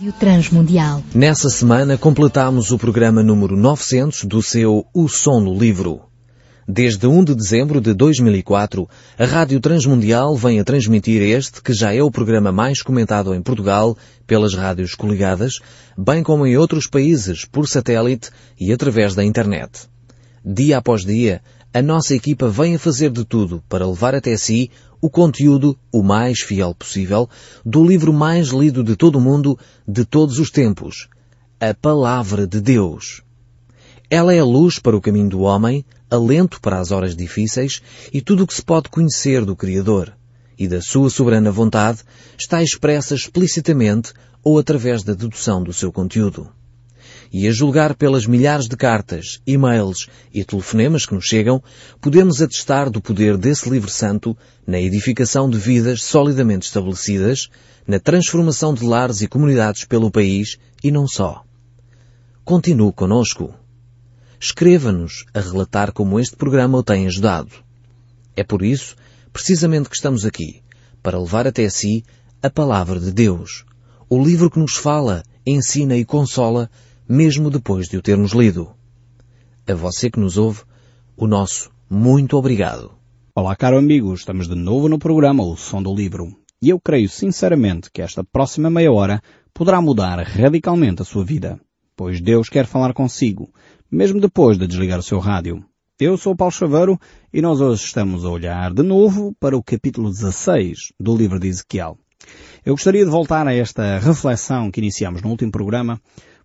Rádio Transmundial. Nessa semana completamos o programa número 900 do seu O Som do Livro. Desde 1 de dezembro de 2004, a Rádio Transmundial vem a transmitir este, que já é o programa mais comentado em Portugal pelas rádios coligadas, bem como em outros países, por satélite e através da internet. Dia após dia, a nossa equipa vem a fazer de tudo para levar até si o conteúdo o mais fiel possível do livro mais lido de todo o mundo, de todos os tempos, a Palavra de Deus. Ela é a luz para o caminho do homem, alento para as horas difíceis e tudo o que se pode conhecer do Criador. E da sua soberana vontade está expressa explicitamente ou através da dedução do seu conteúdo. E a julgar pelas milhares de cartas, e-mails e telefonemas que nos chegam, podemos atestar do poder desse livro santo na edificação de vidas solidamente estabelecidas, na transformação de lares e comunidades pelo país e não só. Continue conosco escreva-nos a relatar como este programa o tem ajudado. É por isso, precisamente que estamos aqui, para levar até si a Palavra de Deus, o livro que nos fala, ensina e consola, mesmo depois de o termos lido. A você que nos ouve, o nosso muito obrigado. Olá, caro amigo, estamos de novo no programa O Som do Livro. E eu creio sinceramente que esta próxima meia hora poderá mudar radicalmente a sua vida, pois Deus quer falar consigo, mesmo depois de desligar o seu rádio. Eu sou Paulo Chaveiro e nós hoje estamos a olhar de novo para o capítulo 16 do livro de Ezequiel. Eu gostaria de voltar a esta reflexão que iniciamos no último programa,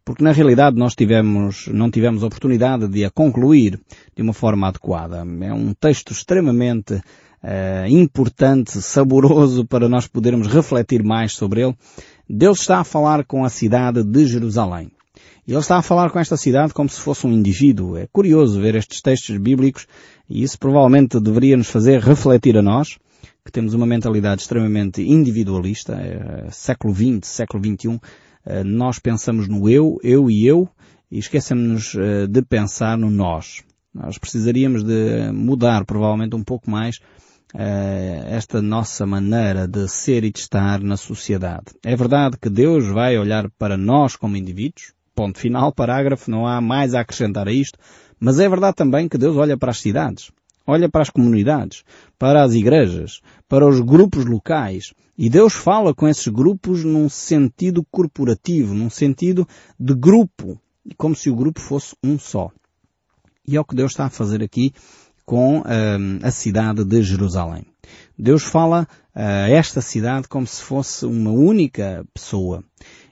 porque na realidade nós tivemos, não tivemos oportunidade de a concluir de uma forma adequada. É um texto extremamente uh, importante, saboroso para nós podermos refletir mais sobre ele. Deus está a falar com a cidade de Jerusalém. E ele está a falar com esta cidade como se fosse um indivíduo. É curioso ver estes textos bíblicos e isso provavelmente deveria nos fazer refletir a nós, que temos uma mentalidade extremamente individualista, é, século XX, século XXI, nós pensamos no eu, eu e eu, e esquecemos é, de pensar no nós. Nós precisaríamos de mudar provavelmente um pouco mais é, esta nossa maneira de ser e de estar na sociedade. É verdade que Deus vai olhar para nós como indivíduos, Ponto final, parágrafo, não há mais a acrescentar a isto. Mas é verdade também que Deus olha para as cidades, olha para as comunidades, para as igrejas, para os grupos locais. E Deus fala com esses grupos num sentido corporativo, num sentido de grupo, como se o grupo fosse um só. E é o que Deus está a fazer aqui com uh, a cidade de Jerusalém. Deus fala a uh, esta cidade como se fosse uma única pessoa.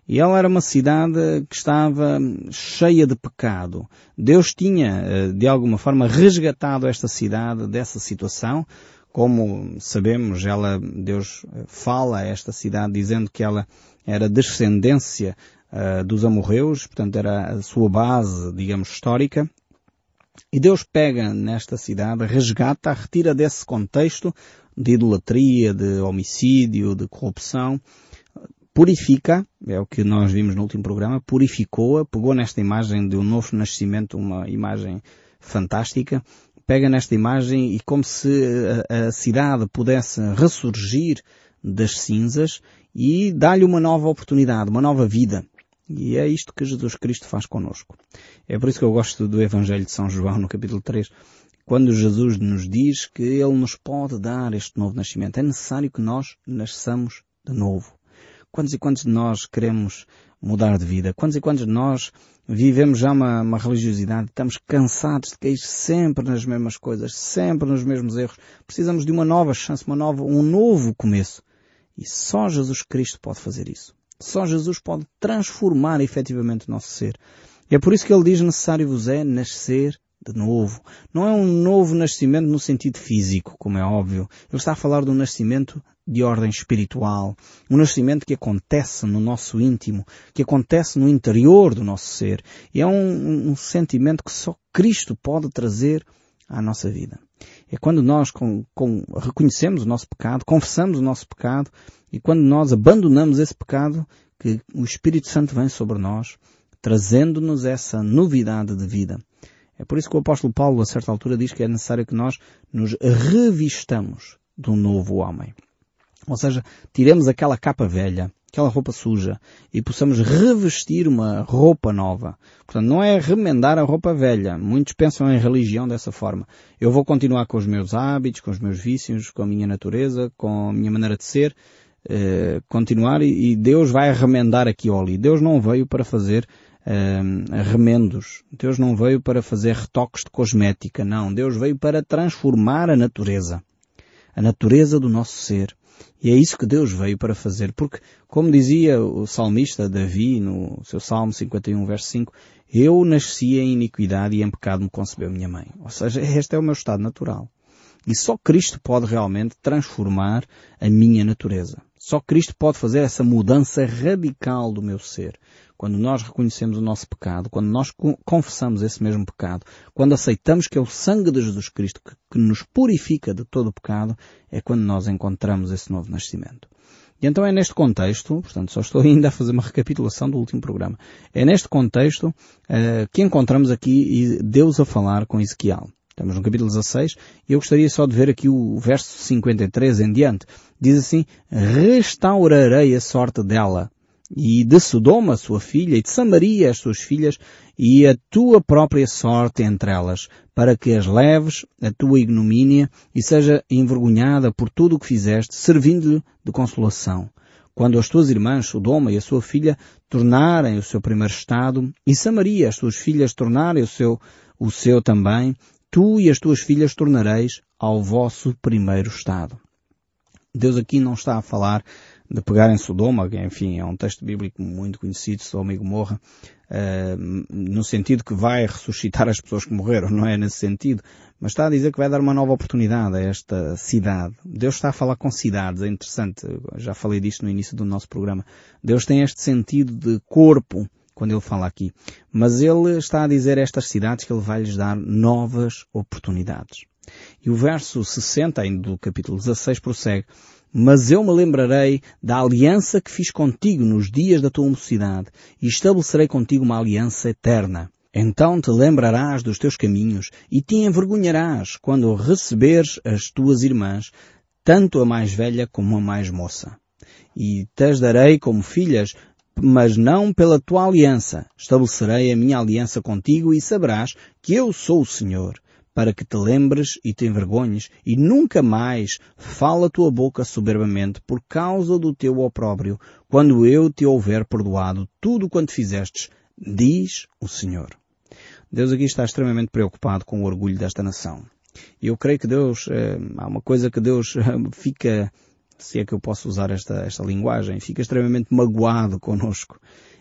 E ela era uma cidade que estava cheia de pecado. Deus tinha, eh, de alguma forma, resgatado esta cidade dessa situação. Como sabemos, ela, Deus eh, fala a esta cidade dizendo que ela era descendência uh, dos amorreus, portanto era a sua base, digamos, histórica. E Deus pega nesta cidade, resgata, retira desse contexto de idolatria, de homicídio, de corrupção, purifica, é o que nós vimos no último programa, purificou-a, pegou nesta imagem de um novo nascimento, uma imagem fantástica, pega nesta imagem e como se a, a cidade pudesse ressurgir das cinzas e dá-lhe uma nova oportunidade, uma nova vida. E é isto que Jesus Cristo faz connosco. É por isso que eu gosto do Evangelho de São João no capítulo 3, quando Jesus nos diz que Ele nos pode dar este novo nascimento. É necessário que nós nasçamos de novo. Quantos e quantos de nós queremos mudar de vida? Quantos e quantos de nós vivemos já uma, uma religiosidade? Estamos cansados de cair sempre nas mesmas coisas, sempre nos mesmos erros. Precisamos de uma nova chance, uma nova, um novo começo. E só Jesus Cristo pode fazer isso. Só Jesus pode transformar efetivamente o nosso ser. E é por isso que ele diz necessário vos é nascer de novo. Não é um novo nascimento no sentido físico, como é óbvio. Ele está a falar de um nascimento de ordem espiritual, um nascimento que acontece no nosso íntimo, que acontece no interior do nosso ser. E é um, um sentimento que só Cristo pode trazer à nossa vida. É quando nós com, com, reconhecemos o nosso pecado, confessamos o nosso pecado e quando nós abandonamos esse pecado, que o Espírito Santo vem sobre nós, trazendo-nos essa novidade de vida. É por isso que o apóstolo Paulo, a certa altura, diz que é necessário que nós nos revistamos um novo homem. Ou seja, tiremos aquela capa velha, aquela roupa suja e possamos revestir uma roupa nova. Portanto, não é remendar a roupa velha. Muitos pensam em religião dessa forma. Eu vou continuar com os meus hábitos, com os meus vícios, com a minha natureza, com a minha maneira de ser, eh, continuar e, e, Deus vai remendar aqui ou ali. Deus não veio para fazer eh, remendos. Deus não veio para fazer retoques de cosmética. Não. Deus veio para transformar a natureza. A natureza do nosso ser. E é isso que Deus veio para fazer. Porque, como dizia o salmista Davi no seu Salmo 51, verso 5, eu nasci em iniquidade e em pecado me concebeu minha mãe. Ou seja, este é o meu estado natural. E só Cristo pode realmente transformar a minha natureza. Só Cristo pode fazer essa mudança radical do meu ser. Quando nós reconhecemos o nosso pecado, quando nós confessamos esse mesmo pecado, quando aceitamos que é o sangue de Jesus Cristo que, que nos purifica de todo o pecado, é quando nós encontramos esse novo nascimento. E então é neste contexto, portanto só estou ainda a fazer uma recapitulação do último programa, é neste contexto uh, que encontramos aqui Deus a falar com Ezequiel. Estamos no capítulo 16 e eu gostaria só de ver aqui o verso 53 em diante. Diz assim, restaurarei a sorte dela e de Sodoma, sua filha, e de Samaria, as suas filhas, e a tua própria sorte entre elas, para que as leves a tua ignomínia e seja envergonhada por tudo o que fizeste, servindo-lhe de consolação. Quando as tuas irmãs, Sodoma e a sua filha, tornarem o seu primeiro estado, e Samaria, as suas filhas, tornarem o seu, o seu também, tu e as tuas filhas tornareis ao vosso primeiro estado. Deus aqui não está a falar de pegar em Sodoma, que enfim é um texto bíblico muito conhecido, Sodoma e Gomorra, uh, no sentido que vai ressuscitar as pessoas que morreram, não é nesse sentido, mas está a dizer que vai dar uma nova oportunidade a esta cidade. Deus está a falar com cidades, é interessante, já falei disto no início do nosso programa. Deus tem este sentido de corpo, quando ele fala aqui. Mas ele está a dizer a estas cidades que ele vai lhes dar novas oportunidades. E o verso 60 ainda do capítulo 16 prossegue, mas eu me lembrarei da aliança que fiz contigo nos dias da tua mocidade e estabelecerei contigo uma aliança eterna. Então te lembrarás dos teus caminhos e te envergonharás quando receberes as tuas irmãs, tanto a mais velha como a mais moça. E te darei como filhas mas não pela tua aliança. Estabelecerei a minha aliança contigo e saberás que eu sou o Senhor, para que te lembres e te envergonhes e nunca mais fala tua boca soberbamente por causa do teu opróbrio, quando eu te houver perdoado tudo quanto fizestes, diz o Senhor. Deus aqui está extremamente preocupado com o orgulho desta nação. E eu creio que Deus, eh, há uma coisa que Deus fica se é que eu posso usar esta, esta linguagem, fica extremamente magoado conosco.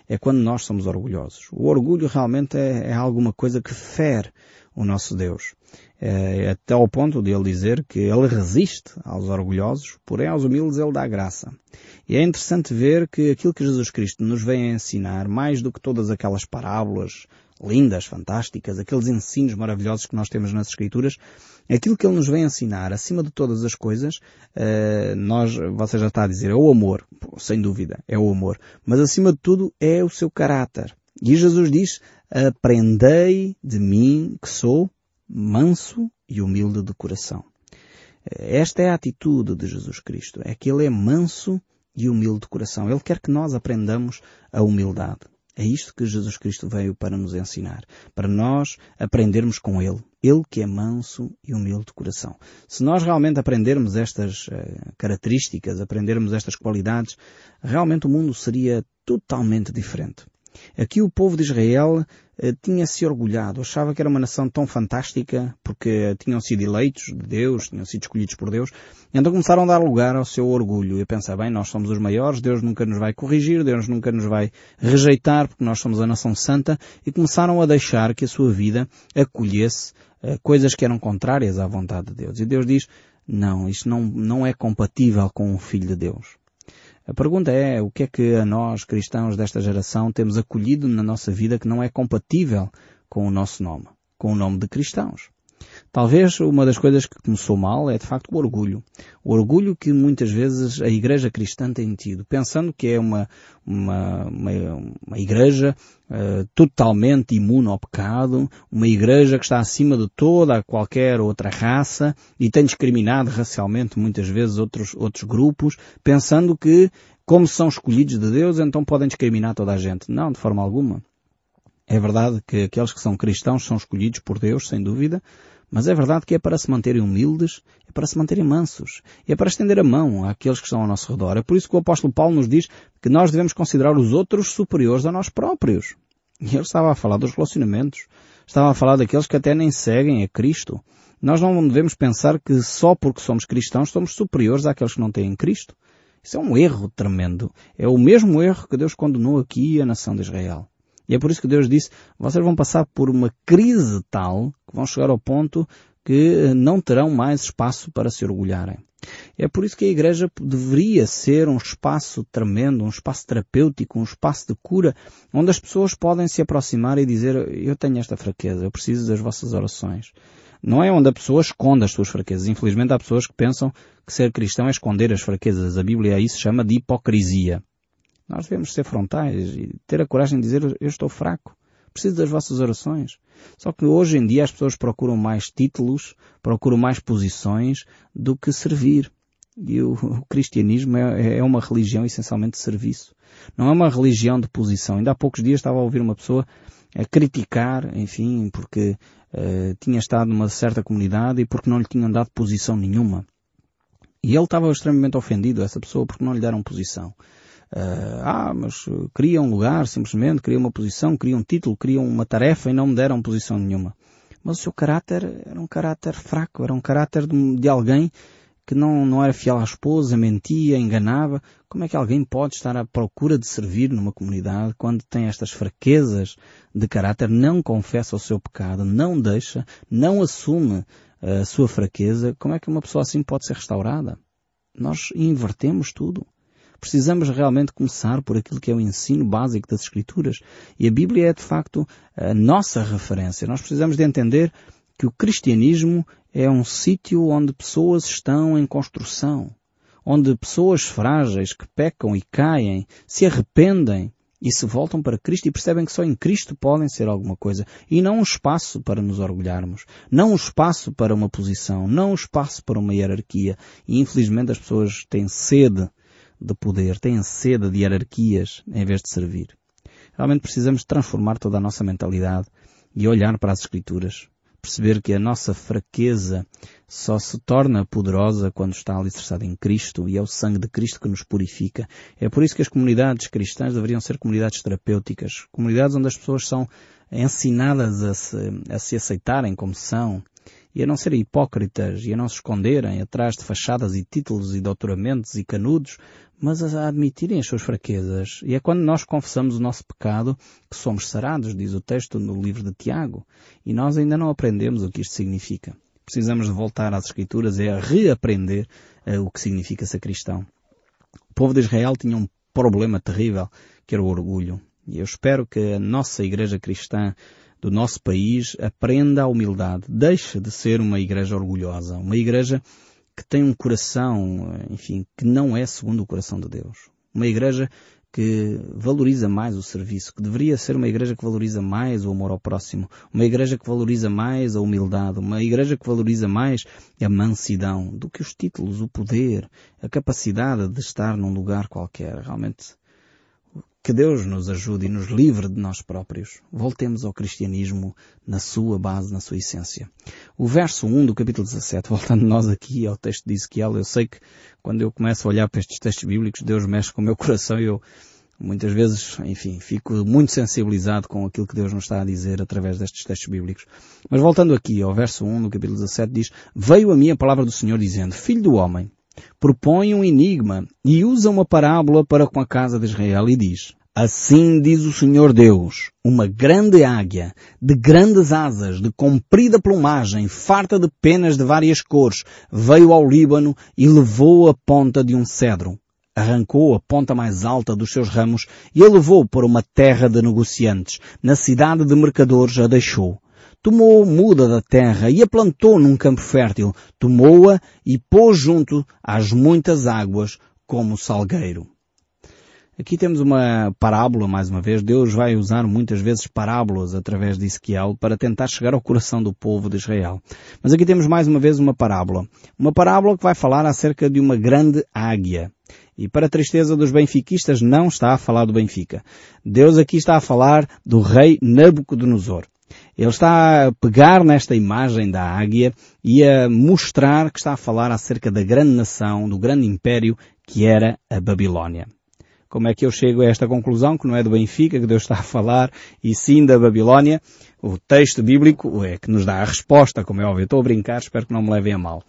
É quando nós somos orgulhosos. O orgulho realmente é, é alguma coisa que fere o nosso Deus. É, até ao ponto de ele dizer que ele resiste aos orgulhosos, porém aos humildes ele dá graça. E é interessante ver que aquilo que Jesus Cristo nos vem a ensinar, mais do que todas aquelas parábolas lindas, fantásticas, aqueles ensinos maravilhosos que nós temos nas Escrituras, aquilo que Ele nos vem ensinar, acima de todas as coisas, uh, nós, você já está a dizer, é o amor, sem dúvida, é o amor, mas acima de tudo é o seu caráter. E Jesus diz, aprendei de mim que sou manso e humilde de coração. Esta é a atitude de Jesus Cristo, é que Ele é manso e humilde de coração. Ele quer que nós aprendamos a humildade. É isto que Jesus Cristo veio para nos ensinar, para nós aprendermos com Ele. Ele que é manso e humilde de coração. Se nós realmente aprendermos estas uh, características, aprendermos estas qualidades, realmente o mundo seria totalmente diferente. Aqui o povo de Israel eh, tinha se orgulhado, achava que era uma nação tão fantástica porque tinham sido eleitos de Deus, tinham sido escolhidos por Deus, então começaram a dar lugar ao seu orgulho e a pensar, bem, nós somos os maiores, Deus nunca nos vai corrigir, Deus nunca nos vai rejeitar porque nós somos a nação santa e começaram a deixar que a sua vida acolhesse uh, coisas que eram contrárias à vontade de Deus. E Deus diz, não, isto não, não é compatível com o Filho de Deus. A pergunta é o que é que a nós, cristãos desta geração, temos acolhido na nossa vida que não é compatível com o nosso nome, com o nome de cristãos. Talvez uma das coisas que começou mal é de facto o orgulho. O orgulho que muitas vezes a igreja cristã tem tido, pensando que é uma, uma, uma, uma igreja uh, totalmente imune ao pecado, uma igreja que está acima de toda qualquer outra raça e tem discriminado racialmente muitas vezes outros, outros grupos, pensando que como são escolhidos de Deus, então podem discriminar toda a gente. Não, de forma alguma. É verdade que aqueles que são cristãos são escolhidos por Deus, sem dúvida, mas é verdade que é para se manterem humildes, é para se manterem mansos, é para estender a mão àqueles que estão ao nosso redor. É por isso que o apóstolo Paulo nos diz que nós devemos considerar os outros superiores a nós próprios. E ele estava a falar dos relacionamentos, estava a falar daqueles que até nem seguem a Cristo. Nós não devemos pensar que só porque somos cristãos somos superiores àqueles que não têm Cristo. Isso é um erro tremendo. É o mesmo erro que Deus condenou aqui a nação de Israel. E é por isso que Deus disse, vocês vão passar por uma crise tal que vão chegar ao ponto que eh, não terão mais espaço para se orgulharem. É por isso que a igreja deveria ser um espaço tremendo, um espaço terapêutico, um espaço de cura, onde as pessoas podem se aproximar e dizer, eu tenho esta fraqueza, eu preciso das vossas orações. Não é onde a pessoa esconde as suas fraquezas. Infelizmente há pessoas que pensam que ser cristão é esconder as fraquezas. A Bíblia aí se chama de hipocrisia. Nós devemos ser frontais e ter a coragem de dizer eu estou fraco. Preciso das vossas orações. Só que hoje em dia as pessoas procuram mais títulos, procuram mais posições do que servir. E o, o cristianismo é, é, uma religião essencialmente de serviço. Não é uma religião de posição. Ainda há poucos dias estava a ouvir uma pessoa a criticar, enfim, porque uh, tinha estado numa certa comunidade e porque não lhe tinham dado posição nenhuma. E ele estava extremamente ofendido, essa pessoa, porque não lhe deram posição. Uh, ah, mas queria um lugar, simplesmente, queria uma posição, queria um título, queria uma tarefa e não me deram posição nenhuma. Mas o seu caráter era um caráter fraco, era um caráter de, de alguém que não, não era fiel à esposa, mentia, enganava. Como é que alguém pode estar à procura de servir numa comunidade quando tem estas fraquezas de caráter, não confessa o seu pecado, não deixa, não assume a sua fraqueza? Como é que uma pessoa assim pode ser restaurada? Nós invertemos tudo. Precisamos realmente começar por aquilo que é o ensino básico das Escrituras. E a Bíblia é de facto a nossa referência. Nós precisamos de entender que o cristianismo é um sítio onde pessoas estão em construção, onde pessoas frágeis que pecam e caem, se arrependem e se voltam para Cristo e percebem que só em Cristo podem ser alguma coisa. E não um espaço para nos orgulharmos. Não um espaço para uma posição. Não um espaço para uma hierarquia. E infelizmente as pessoas têm sede de poder, têm sede de hierarquias em vez de servir. Realmente precisamos transformar toda a nossa mentalidade e olhar para as Escrituras. Perceber que a nossa fraqueza só se torna poderosa quando está alicerçada em Cristo e é o sangue de Cristo que nos purifica. É por isso que as comunidades cristãs deveriam ser comunidades terapêuticas, comunidades onde as pessoas são ensinadas a se, a se aceitarem como são, e a não serem hipócritas e a não se esconderem atrás de fachadas e títulos e doutoramentos e canudos, mas a admitirem as suas fraquezas. E é quando nós confessamos o nosso pecado que somos sarados, diz o texto no livro de Tiago. E nós ainda não aprendemos o que isto significa. Precisamos de voltar às Escrituras e a reaprender uh, o que significa ser cristão. O povo de Israel tinha um problema terrível, que era o orgulho. E eu espero que a nossa igreja cristã do nosso país aprenda a humildade. Deixe de ser uma igreja orgulhosa, uma igreja que tem um coração, enfim, que não é segundo o coração de Deus. Uma igreja que valoriza mais o serviço, que deveria ser uma igreja que valoriza mais o amor ao próximo, uma igreja que valoriza mais a humildade, uma igreja que valoriza mais a mansidão do que os títulos, o poder, a capacidade de estar num lugar qualquer. Realmente que Deus nos ajude e nos livre de nós próprios. Voltemos ao cristianismo na sua base, na sua essência. O verso 1 do capítulo 17, voltando nós aqui ao texto de Ezequiel, eu sei que quando eu começo a olhar para estes textos bíblicos, Deus mexe com o meu coração e eu muitas vezes, enfim, fico muito sensibilizado com aquilo que Deus nos está a dizer através destes textos bíblicos. Mas voltando aqui ao verso 1 do capítulo 17 diz, Veio a mim a palavra do Senhor dizendo, Filho do homem, propõe um enigma e usa uma parábola para com a casa de Israel e diz, Assim diz o Senhor Deus, uma grande águia, de grandes asas, de comprida plumagem, farta de penas de várias cores, veio ao Líbano e levou a ponta de um cedro. Arrancou a ponta mais alta dos seus ramos e a levou para uma terra de negociantes. Na cidade de mercadores a deixou tomou muda da terra e a plantou num campo fértil, tomou-a e pôs junto às muitas águas como salgueiro. Aqui temos uma parábola, mais uma vez. Deus vai usar muitas vezes parábolas através de Ezequiel para tentar chegar ao coração do povo de Israel. Mas aqui temos mais uma vez uma parábola. Uma parábola que vai falar acerca de uma grande águia. E para a tristeza dos benfiquistas não está a falar do Benfica. Deus aqui está a falar do rei Nabucodonosor. Ele está a pegar nesta imagem da águia e a mostrar que está a falar acerca da grande nação, do grande império que era a Babilónia. Como é que eu chego a esta conclusão, que não é do Benfica que Deus está a falar, e sim da Babilónia? O texto bíblico é que nos dá a resposta, como é óbvio. Estou a brincar, espero que não me levem a mal.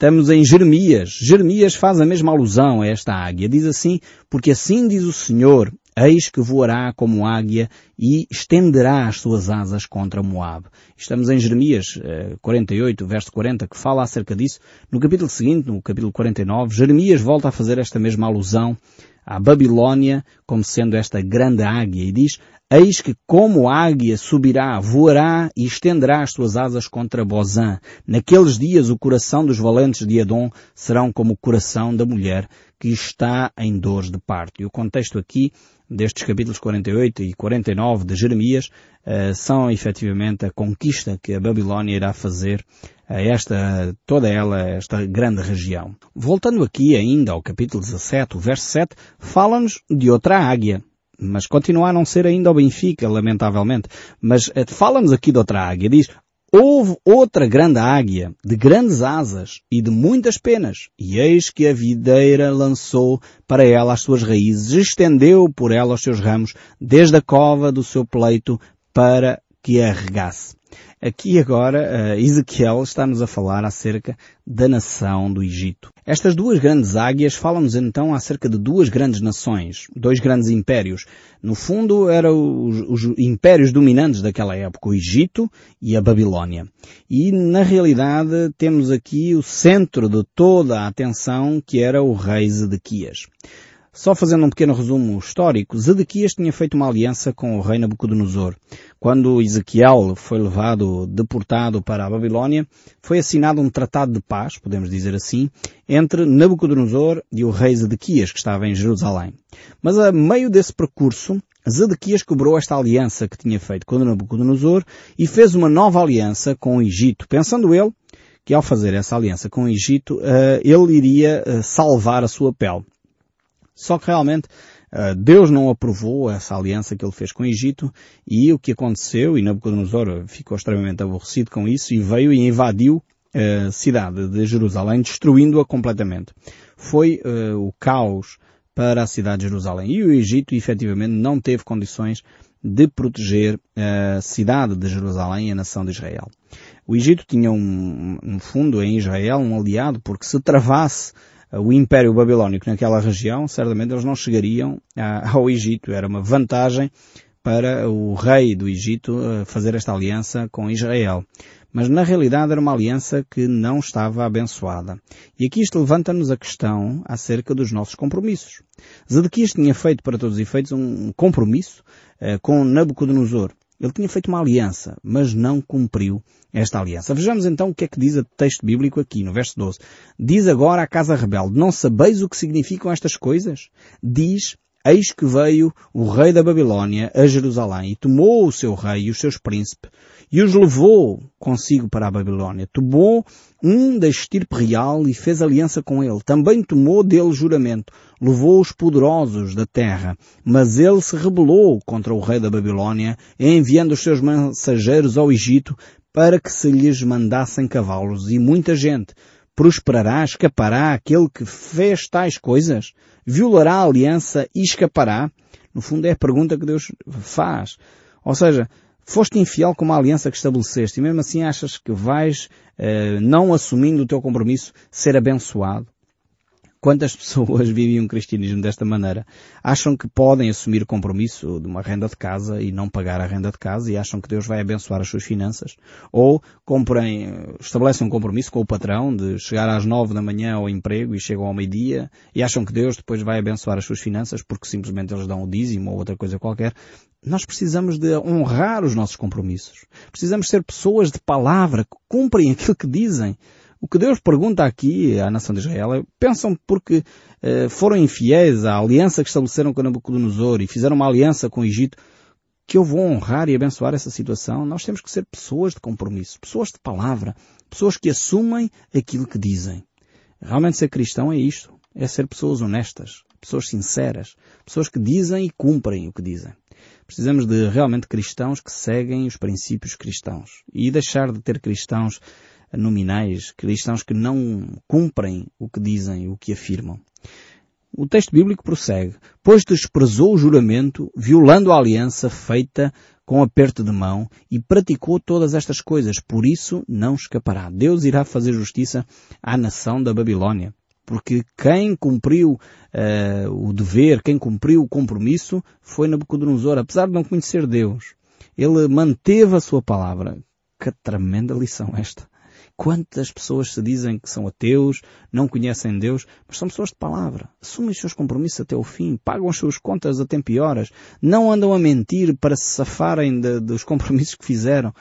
Estamos em Jeremias. Jeremias faz a mesma alusão a esta águia. Diz assim, porque assim diz o Senhor, Eis que voará como águia e estenderá as suas asas contra Moab. Estamos em Jeremias 48, eh, verso 40, que fala acerca disso. No capítulo seguinte, no capítulo 49, Jeremias volta a fazer esta mesma alusão à Babilónia como sendo esta grande águia e diz, Eis que como águia subirá, voará e estenderá as suas asas contra Bozã. Naqueles dias o coração dos valentes de Edom serão como o coração da mulher que está em dores de parto. E o contexto aqui destes capítulos 48 e 49 de Jeremias uh, são efetivamente a conquista que a Babilónia irá fazer a esta, toda ela, esta grande região. Voltando aqui ainda ao capítulo 17, o verso 7, fala-nos de outra águia, mas continua a não ser ainda o Benfica, lamentavelmente. Mas eh, fala-nos aqui de outra águia. Diz, houve outra grande águia, de grandes asas e de muitas penas, e eis que a videira lançou para ela as suas raízes, estendeu por ela os seus ramos, desde a cova do seu pleito para que a regasse. Aqui agora, uh, Ezequiel está-nos a falar acerca da nação do Egito. Estas duas grandes águias falam-nos então acerca de duas grandes nações, dois grandes impérios. No fundo, eram os, os impérios dominantes daquela época, o Egito e a Babilónia. E, na realidade, temos aqui o centro de toda a atenção, que era o rei Zedequias. Só fazendo um pequeno resumo histórico, Zedequias tinha feito uma aliança com o rei Nabucodonosor. Quando Ezequiel foi levado, deportado para a Babilónia, foi assinado um tratado de paz, podemos dizer assim, entre Nabucodonosor e o rei Zedequias, que estava em Jerusalém. Mas a meio desse percurso, Zedequias quebrou esta aliança que tinha feito com Nabucodonosor e fez uma nova aliança com o Egito, pensando ele que ao fazer essa aliança com o Egito, eh, ele iria eh, salvar a sua pele. Só que realmente uh, Deus não aprovou essa aliança que ele fez com o Egito e o que aconteceu, e Nabucodonosor ficou extremamente aborrecido com isso e veio e invadiu eh, a cidade de Jerusalém, destruindo-a completamente. Foi uh, o caos para a cidade de Jerusalém. E o Egito efetivamente não teve condições de proteger a cidade de Jerusalém e a nação de Israel. O Egito tinha um, um fundo em Israel, um aliado, porque se travasse o Império Babilónico naquela região, certamente eles não chegariam ao Egito. Era uma vantagem para o rei do Egito eh, fazer esta aliança com Israel. Mas na realidade era uma aliança que não estava abençoada. E aqui isto levanta-nos a questão acerca dos nossos compromissos. Zedequias tinha feito para todos os efeitos um compromisso eh, com Nabucodonosor. Ele tinha feito uma aliança, mas não cumpriu esta aliança. Vejamos então o que é que diz o texto bíblico aqui, no verso 12. Diz agora à casa rebelde, não sabeis o que significam estas coisas? Diz, eis que veio o rei da Babilónia a Jerusalém e tomou o seu rei e os seus príncipes e os levou consigo para a Babilónia. Tomou um da estirpe real e fez aliança com ele. Também tomou dele juramento. Levou os poderosos da terra. Mas ele se rebelou contra o rei da Babilónia, enviando os seus mensageiros ao Egito para que se lhes mandassem cavalos. E muita gente prosperará, escapará aquele que fez tais coisas? Violará a aliança e escapará? No fundo é a pergunta que Deus faz. Ou seja, foste infiel com uma aliança que estabeleceste e mesmo assim achas que vais, eh, não assumindo o teu compromisso, ser abençoado. Quantas pessoas vivem um cristianismo desta maneira? Acham que podem assumir o compromisso de uma renda de casa e não pagar a renda de casa e acham que Deus vai abençoar as suas finanças? Ou comprem, estabelecem um compromisso com o patrão de chegar às nove da manhã ao emprego e chegam ao meio-dia e acham que Deus depois vai abençoar as suas finanças porque simplesmente eles dão o dízimo ou outra coisa qualquer. Nós precisamos de honrar os nossos compromissos. Precisamos ser pessoas de palavra que cumprem aquilo que dizem. O que Deus pergunta aqui à nação de Israel é, pensam porque eh, foram infiéis à aliança que estabeleceram com Nabucodonosor e fizeram uma aliança com o Egito, que eu vou honrar e abençoar essa situação? Nós temos que ser pessoas de compromisso, pessoas de palavra, pessoas que assumem aquilo que dizem. Realmente ser cristão é isto, é ser pessoas honestas, pessoas sinceras, pessoas que dizem e cumprem o que dizem. Precisamos de realmente cristãos que seguem os princípios cristãos e deixar de ter cristãos nominais, cristãos que não cumprem o que dizem, o que afirmam. O texto bíblico prossegue, pois desprezou o juramento, violando a aliança feita com aperto de mão e praticou todas estas coisas, por isso não escapará. Deus irá fazer justiça à nação da Babilônia. Porque quem cumpriu uh, o dever, quem cumpriu o compromisso, foi Nabucodonosor, apesar de não conhecer Deus. Ele manteve a sua palavra. Que tremenda lição esta. Quantas pessoas se dizem que são ateus, não conhecem Deus, mas são pessoas de palavra. Assumem os seus compromissos até o fim, pagam as suas contas a tempo e horas, não andam a mentir para se safarem de, dos compromissos que fizeram.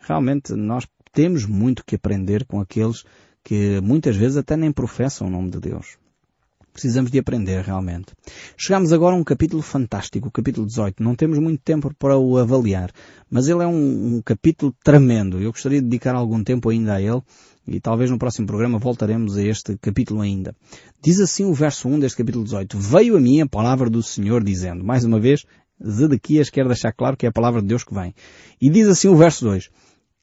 Realmente nós temos muito que aprender com aqueles que muitas vezes até nem professam o nome de Deus. Precisamos de aprender realmente. Chegamos agora a um capítulo fantástico, o capítulo 18. Não temos muito tempo para o avaliar, mas ele é um, um capítulo tremendo. Eu gostaria de dedicar algum tempo ainda a ele e talvez no próximo programa voltaremos a este capítulo ainda. Diz assim o verso 1 deste capítulo 18. Veio a mim a palavra do Senhor dizendo, mais uma vez, Zedequias quer deixar claro que é a palavra de Deus que vem. E diz assim o verso 2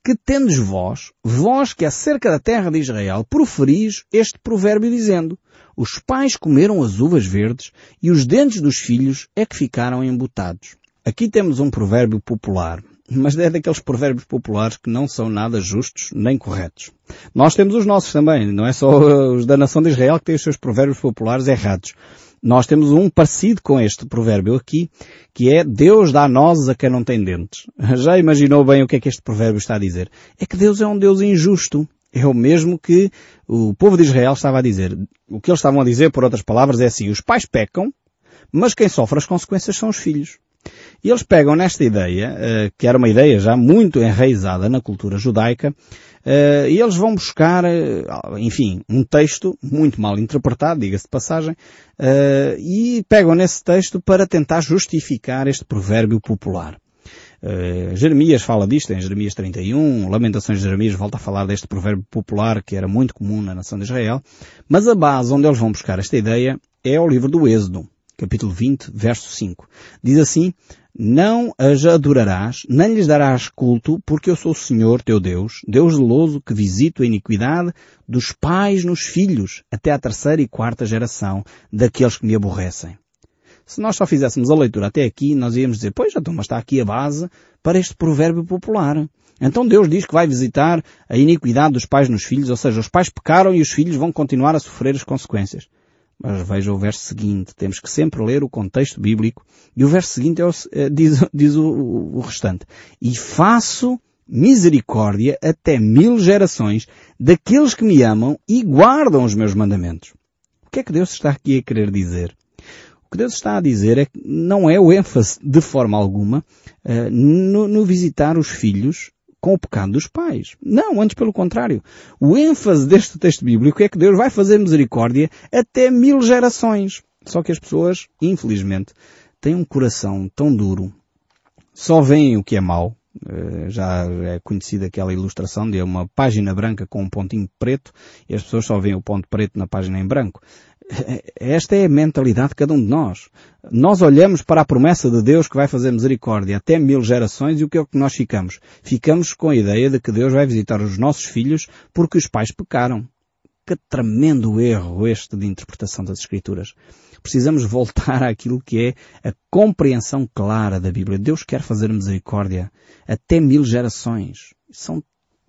que tendes vós, vós que acerca da terra de Israel, proferis este provérbio dizendo, os pais comeram as uvas verdes e os dentes dos filhos é que ficaram embutados. Aqui temos um provérbio popular, mas é daqueles provérbios populares que não são nada justos nem corretos. Nós temos os nossos também, não é só os da nação de Israel que têm os seus provérbios populares errados. Nós temos um parecido com este provérbio aqui, que é Deus dá nozes a quem não tem dentes. Já imaginou bem o que é que este provérbio está a dizer? É que Deus é um Deus injusto. É o mesmo que o povo de Israel estava a dizer. O que eles estavam a dizer, por outras palavras, é assim, os pais pecam, mas quem sofre as consequências são os filhos. E eles pegam nesta ideia, eh, que era uma ideia já muito enraizada na cultura judaica, Uh, e eles vão buscar, uh, enfim, um texto muito mal interpretado, diga-se de passagem, uh, e pegam nesse texto para tentar justificar este provérbio popular. Jeremias fala disto em Jeremias 31, Lamentações de Jeremias volta a falar deste provérbio popular que era muito comum na nação de Israel, mas a base onde eles vão buscar esta ideia é o livro do Êxodo, capítulo 20, verso 5. Diz assim, não as adorarás, nem lhes darás culto, porque eu sou o Senhor teu Deus, Deus zeloso que visito a iniquidade dos pais nos filhos, até à terceira e quarta geração daqueles que me aborrecem. Se nós só fizéssemos a leitura até aqui, nós íamos dizer, pois, então, mas está aqui a base para este provérbio popular. Então Deus diz que vai visitar a iniquidade dos pais nos filhos, ou seja, os pais pecaram e os filhos vão continuar a sofrer as consequências. Mas veja o verso seguinte, temos que sempre ler o contexto bíblico, e o verso seguinte é o, é, diz, diz o, o restante. E faço misericórdia até mil gerações daqueles que me amam e guardam os meus mandamentos. O que é que Deus está aqui a querer dizer? O que Deus está a dizer é que não é o ênfase de forma alguma no, no visitar os filhos com o pecado dos pais. Não, antes pelo contrário. O ênfase deste texto bíblico é que Deus vai fazer misericórdia até mil gerações. Só que as pessoas, infelizmente, têm um coração tão duro, só veem o que é mau. Eh, já é conhecida aquela ilustração de uma página branca com um pontinho preto e as pessoas só veem o ponto preto na página em branco. Esta é a mentalidade de cada um de nós. Nós olhamos para a promessa de Deus que vai fazer misericórdia até mil gerações e o que é que nós ficamos? Ficamos com a ideia de que Deus vai visitar os nossos filhos porque os pais pecaram. Que tremendo erro este de interpretação das Escrituras. Precisamos voltar àquilo que é a compreensão clara da Bíblia. Deus quer fazer misericórdia até mil gerações. São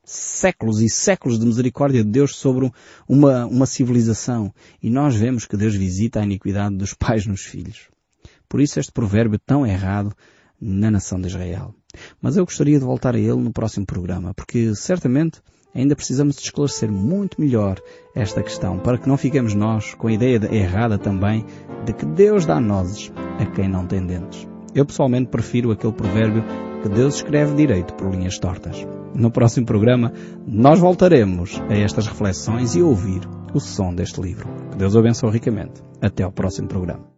séculos e séculos de misericórdia de Deus sobre uma, uma civilização. E nós vemos que Deus visita a iniquidade dos pais nos filhos. Por isso este provérbio tão errado na nação de Israel. Mas eu gostaria de voltar a ele no próximo programa, porque certamente ainda precisamos de esclarecer muito melhor esta questão, para que não fiquemos nós com a ideia errada também de que Deus dá nozes a quem não tem dentes. Eu pessoalmente prefiro aquele provérbio que Deus escreve direito por linhas tortas. No próximo programa, nós voltaremos a estas reflexões e a ouvir o som deste livro. Que Deus o abençoe ricamente. Até ao próximo programa.